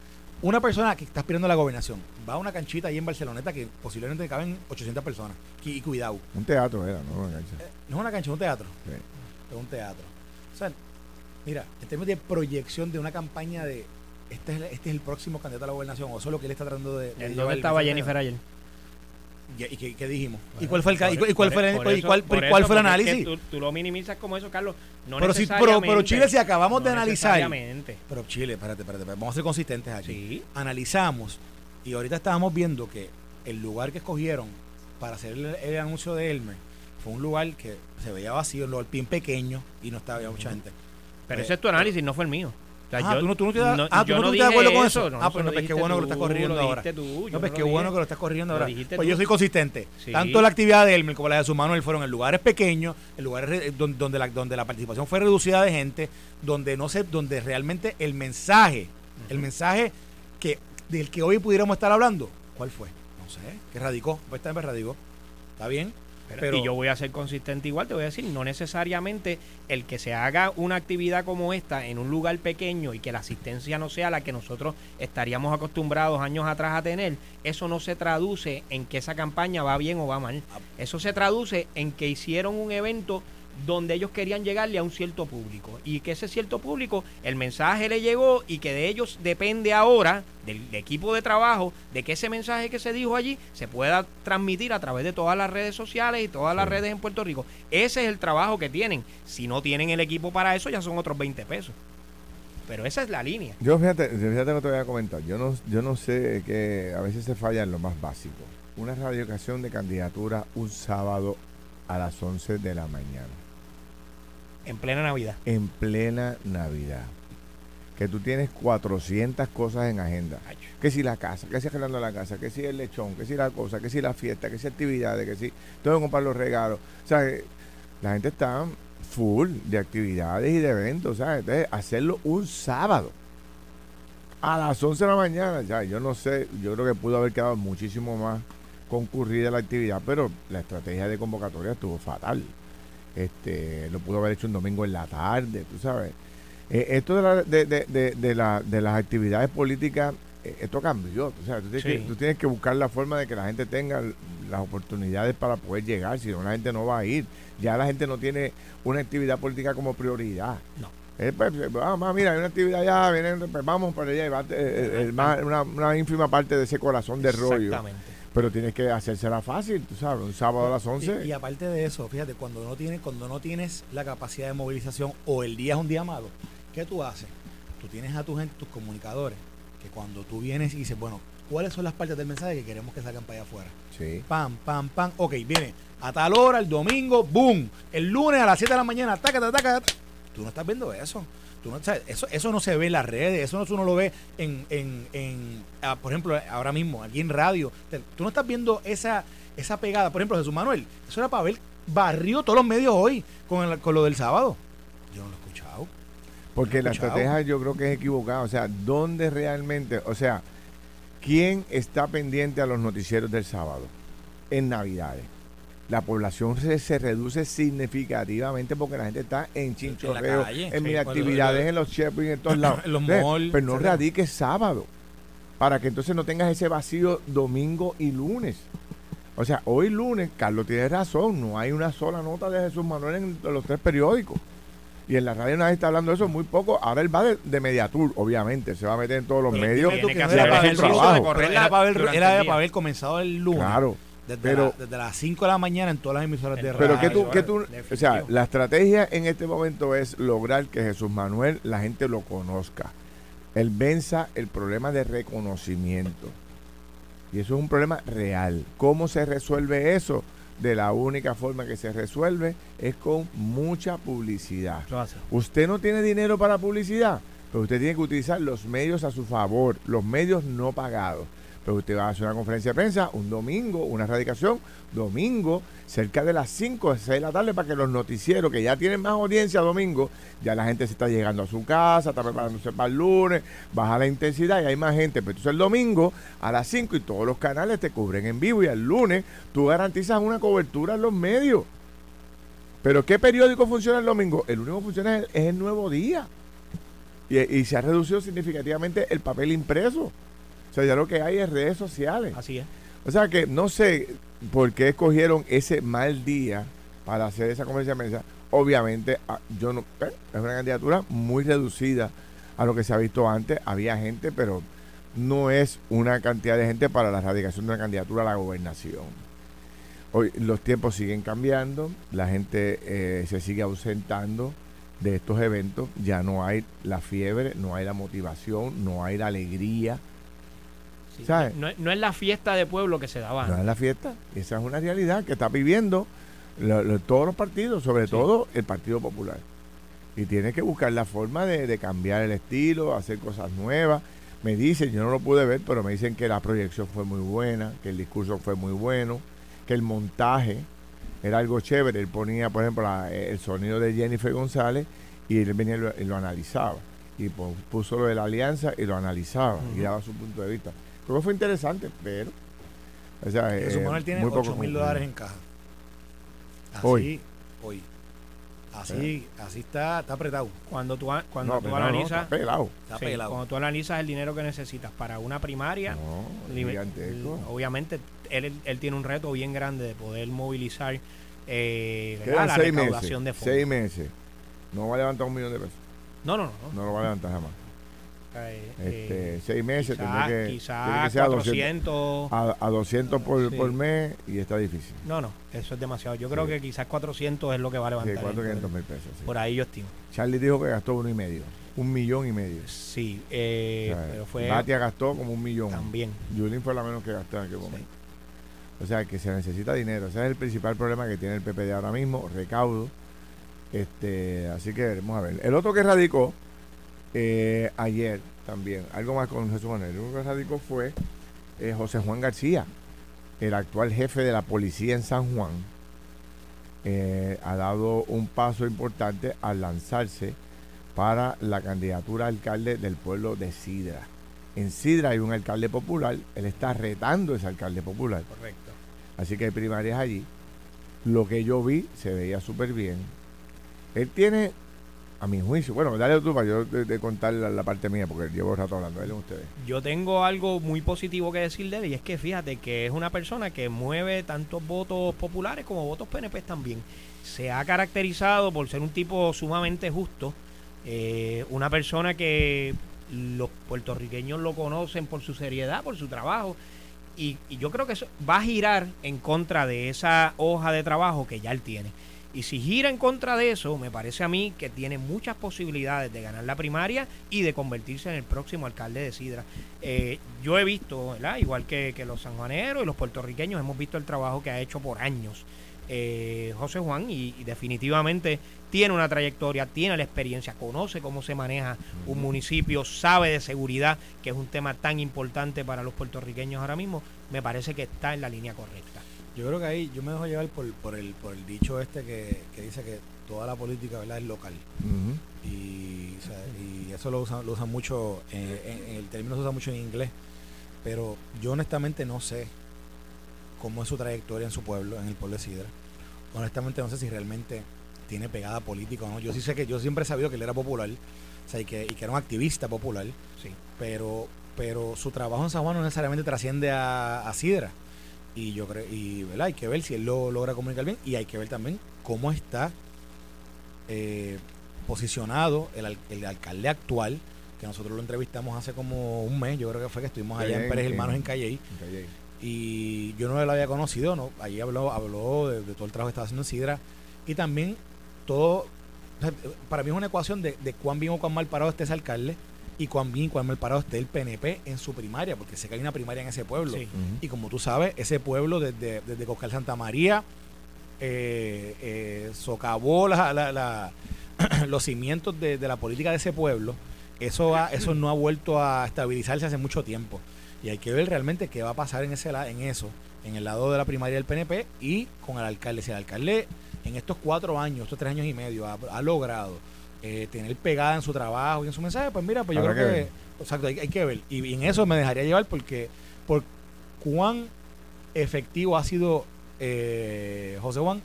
una persona que está aspirando a la gobernación, va a una canchita ahí en Barceloneta que posiblemente caben 800 personas. Y, y cuidado, Un teatro era, ¿no? Una cancha. eh, no es una cancha, es un teatro. Sí. Es un teatro. O sea, mira, en términos de proyección de una campaña de este es, el- este es el próximo candidato a la gobernación, o eso es lo que él está tratando de. de ¿En llevar dónde estaba. Jennifer ayer? ¿Y, qué, qué dijimos? ¿Y cuál fue el, ca- y, cu- y cuál por- fue el, por y cuál, por cuál fue el porque es que análisis? Tú, tú lo minimizas como eso, Carlos. No pero, si, pero, pero. Chile, si acabamos de analizar. Pero Chile, espérate, espérate, espérate, vamos a ser consistentes aquí. Sí. Analizamos y ahorita estábamos viendo que el lugar que escogieron para hacer el, el anuncio de Elmer fue un lugar que se veía vacío, un lugar bien pequeño y no estaba había mucha gente. Pero Eh, ese es tu análisis, no fue el mío. O sea, Ah, yo- ¿tú no- tú no te das- ah, ¿tú no te das acuerdo con eso? Ah, eso pues no, pues qué bueno que lo estás corrigiendo lo ahora. tú, yo No, pues qué bueno que lo estás corrigiendo Lo ahora. Pues yo soy consistente. Sí. Tanto la actividad de Elmer como la de su Manuel fueron en lugares pequeños, en lugares re- donde, donde, la, donde la participación fue reducida de gente, donde no sé, donde realmente el mensaje, el mensaje que del que hoy pudiéramos estar hablando, ¿cuál fue? No sé, que radicó, pues también radicó. Está bien, Pero, pero y yo voy a ser consistente igual, te voy a decir, no necesariamente el que se haga una actividad como esta en un lugar pequeño y que la asistencia no sea la que nosotros estaríamos acostumbrados años atrás a tener, eso no se traduce en que esa campaña va bien o va mal. Ah. Eso se traduce en que hicieron un evento donde ellos querían llegarle a un cierto público y que ese cierto público el mensaje le llegó y que de ellos depende ahora del equipo de trabajo de que ese mensaje que se dijo allí se pueda transmitir a través de todas las redes sociales y todas las Sí. redes en Puerto Rico. Ese es el trabajo que tienen. Si no tienen el equipo para eso ya son otros 20 pesos. Pero esa es la línea. Yo fíjate, fíjate que te voy a comentar. Yo no, yo no sé que a veces se falla en lo más básico. Una radicación de candidatura un sábado a las 11 de la mañana, En plena Navidad. en plena Navidad. Que tú tienes 400 cosas en agenda. Que si la casa, que si arreglando la casa, que si el lechón, que si la cosa, que si la fiesta, que si actividades, que si tengo que comprar los regalos. O sea, la gente está full de actividades y de eventos, ¿sabes? Entonces, hacerlo un sábado a las 11 de la mañana, ya, yo no sé, yo creo que pudo haber quedado muchísimo más concurrida la actividad, pero la estrategia de convocatoria estuvo fatal. Este, lo pudo haber hecho un domingo en la tarde, tú sabes. Eh, esto de, la- de, de- de- la- de las actividades políticas eh, esto cambió. O sea, tú tienes, Sí. que, tú tienes que buscar la forma de que la gente tenga las oportunidades para poder llegar, si no la gente no va a ir. Ya la gente no tiene una actividad política como prioridad. No. Eh, pues, eh, vamos, mira, hay una actividad allá, vienen, pues, vamos para allá y va, una, una ínfima parte de ese corazón de rollo. Exactamente. Pero tienes que hacérsela fácil, tú sabes, un sábado a las 11. Y, y aparte de eso, fíjate, cuando no tienes, cuando no tienes la capacidad de movilización o el día es un día malo, ¿qué tú haces? Tú tienes a tu gente, tus comunicadores, que cuando tú vienes y dices, bueno, ¿cuáles son las partes del mensaje que queremos que salgan para allá afuera? sí. Pam, pam, pam. Ok, viene a tal hora, el domingo, boom. El lunes a las 7 de la mañana, taca, taca, taca. Tú no estás viendo eso. Tú no, sabes, eso, eso no se ve en las redes, eso no, tú no lo ves en, en, en ah, por ejemplo, ahora mismo, aquí en radio. Tú no estás viendo esa, esa pegada. Por ejemplo, Jesús Manuel, eso era para ver, barrió todos los medios hoy con, el- con lo del sábado. Yo no lo he escuchado. Porque la escuchado. estrategia yo creo que es equivocada. O sea, ¿dónde realmente, o sea, quién está pendiente a los noticieros del sábado? En Navidades. La población se, se reduce significativamente porque la gente está en chinchorreo, calle, en sí, mis bueno, actividades, en los shopping, en todos lados. en los malls, Pero no radiques sábado. Para que entonces no tengas ese vacío domingo y lunes. O sea, hoy lunes, Carlos tiene razón, no hay una sola nota de Jesús Manuel en los tres periódicos. Y en la radio nadie está hablando de eso muy poco. Ahora él va de, de Mediatur, obviamente, se va a meter en todos los medios. el día. para haber comenzado el lunes. Claro. Desde, Pero- la- desde las 5 de la mañana en todas las emisoras de radio. Pero que tú, que tú, o sea, la estrategia en este momento es lograr que Jesús Manuel la gente lo conozca. Él venza el problema de reconocimiento. Y eso es un problema real. ¿Cómo se resuelve eso? De la única forma que se resuelve es con mucha publicidad. Usted no tiene dinero para publicidad, pero usted tiene que utilizar los medios a su favor, los medios no pagados. Pero usted va a hacer una conferencia de prensa un domingo, una radicación, domingo, cerca de las 5 o 6 de la tarde, para que los noticieros que ya tienen más audiencia domingo, ya la gente se está llegando a su casa, está preparándose para el lunes, baja la intensidad y hay más gente. Pero entonces el domingo a las 5 y todos los canales te cubren en vivo y el lunes tú garantizas una cobertura en los medios. Pero ¿qué periódico funciona el domingo? El único que funciona es el, es el Nuevo Día. Y, y se ha reducido significativamente el papel impreso. O sea, ya lo que hay es redes sociales. Así es. O sea que no sé por qué escogieron ese mal día para hacer esa conferencia de prensa. Obviamente, ah, yo no, es una candidatura muy reducida a lo que se ha visto antes. Había gente, pero no es una cantidad de gente para la radicación de una candidatura a la gobernación. Hoy los tiempos siguen cambiando, la gente eh, se sigue ausentando de estos eventos, ya no hay la fiebre, no hay la motivación, no hay la alegría. Sí. ¿Sabes? No, no es la fiesta de pueblo que se daba No es la fiesta. Esa es una realidad que está viviendo lo- lo- todos los partidos, sobre Sí. todo el Partido Popular. Y tiene que buscar la forma de, de cambiar el estilo, hacer cosas nuevas. Me dicen, yo no lo pude ver, pero me dicen que la proyección fue muy buena, que el discurso fue muy bueno, que el montaje era algo chévere. Él ponía, por ejemplo, la- el sonido de Jennifer González y él venía y lo, y lo analizaba. Y pu- puso lo de la alianza y lo analizaba y daba su punto de vista. Creo que fue interesante, pero. O sea, Jesús eh, Manuel tiene muy poco 8 mil dólares en caja. Así, Hoy. hoy. Así, así está, está apretado. Cuando tú, cuando No, tú no, analizas, está pelado. Está sí, pelado. cuando tú analizas el dinero que necesitas para una primaria, No, Libe- gigantesco. obviamente él, él tiene un reto bien grande de poder movilizar eh, la seis recaudación meses. de fondos. Seis meses. No va a levantar un millón de pesos. No, no, no. No lo va a levantar jamás. Eh, Este, eh, seis meses quizás que, ser a 200, 400. a, a 200 por, Sí. por mes y está difícil. No, no, eso es demasiado. Yo creo Sí. que quizás 400 es lo que va a Sí, levantar. 400 el- mil pesos. sí. Por ahí yo estimo. Charlie dijo que gastó uno y medio. Un millón y medio. Sí, eh, O sea, pero fue Batia gastó como un millón. también. Yulín fue la menos que gastó en aquel momento. O sea, que se necesita dinero. Ese es el principal problema que tiene el PPD ahora mismo, recaudo. Este, así que veremos a ver. El otro que radicó eh, ayer también, algo más con Jesús Manuel. El único que radicó fue eh, José Juan García, el actual jefe de la policía en San Juan. Eh, ha dado un paso importante al lanzarse para la candidatura a alcalde del pueblo de Sidra. En Sidra hay un alcalde popular, él está retando ese alcalde popular. Correcto. Así que hay primarias allí. Lo que yo vi se veía súper bien. Él tiene a mi juicio. Bueno, dale tú para yo de, contar la, parte mía, porque llevo rato hablando. Dale ustedes. Yo tengo algo muy positivo que decir de él, y es que fíjate que es una persona que mueve tantos votos populares como votos PNP también. Se ha caracterizado por ser un tipo sumamente justo, eh, una persona que los puertorriqueños lo conocen por su seriedad, por su trabajo. Y, y yo creo que va a girar en contra de esa hoja de trabajo que ya él tiene. Y si gira en contra de eso, me parece a mí que tiene muchas posibilidades de ganar la primaria y de convertirse en el próximo alcalde de Sidra. Eh, yo he visto, igual que, los sanjuaneros y los puertorriqueños, hemos visto el trabajo que ha hecho por años eh, José Juan y, definitivamente tiene una trayectoria, tiene la experiencia, conoce cómo se maneja un municipio, sabe de seguridad, que es un tema tan importante para los puertorriqueños ahora mismo. Me parece que está en la línea correcta. Yo creo que ahí yo me dejo llevar por, por, el, por el dicho este que, dice que toda la política ¿verdad? es local. y, eso lo usan, lo usan mucho, en, el término se usa mucho en inglés, pero yo honestamente no sé cómo es su trayectoria en su pueblo, en el pueblo de Sidra. Honestamente no sé si realmente tiene pegada política o no. Yo sí sé que yo siempre he sabido que él era popular, o sea, y que, y que era un activista popular, sí. pero, pero su trabajo en San Juan no necesariamente trasciende a, a Sidra y yo creo y ¿verdad? hay que ver si él lo logra comunicar bien y hay que ver también cómo está eh, posicionado el, alcalde actual que nosotros lo entrevistamos hace como un mes yo creo que fue que estuvimos allá en Pérez Hermanos en Calle y yo no lo había conocido no allí habló habló de, todo el trabajo que estaba haciendo en Sidra. Y también todo para mí es una ecuación de, de cuán bien o cuán mal parado esté ese alcalde y cuán bien, cuán mal parado esté el PNP en su primaria, porque sé que hay una primaria en ese pueblo. Y como tú sabes, ese pueblo desde, desde Coscal Santa María eh, eh, socavó la, los cimientos de, la política de ese pueblo. Eso, eso no ha vuelto a estabilizarse hace mucho tiempo. Y hay que ver realmente qué va a pasar en, ese, en eso, en el lado de la primaria del PNP y con el alcalde. Si el alcalde en estos cuatro años, estos tres años y medio, ha logrado eh, tener pegada en su trabajo y en su mensaje, pues mira, pues yo creo que, exacto, hay, que ver. Y, en eso me dejaría llevar porque por cuán efectivo ha sido eh, José Juan,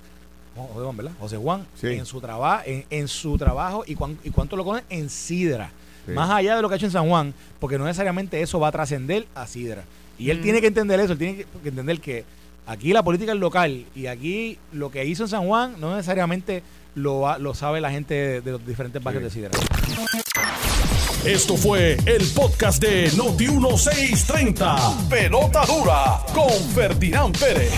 José Juan, ¿verdad? José Juan en su trabajo, en, su trabajo y, y cuánto lo conoce en Sidra. Más allá de lo que ha hecho en San Juan, porque no necesariamente eso va a trascender a Sidra. Y él mm. tiene que entender eso, él tiene que entender que aquí la política es local y aquí lo que hizo en San Juan no necesariamente lo, lo sabe la gente de, los diferentes barrios de Sidra. Esto fue el podcast de Noti1630. Pelota dura con Ferdinand Pérez.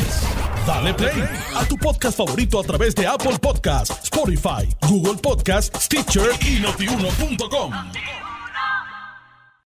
Dale play a tu podcast favorito a través de Apple Podcasts, Spotify, Google Podcasts, Stitcher y notiuno.com.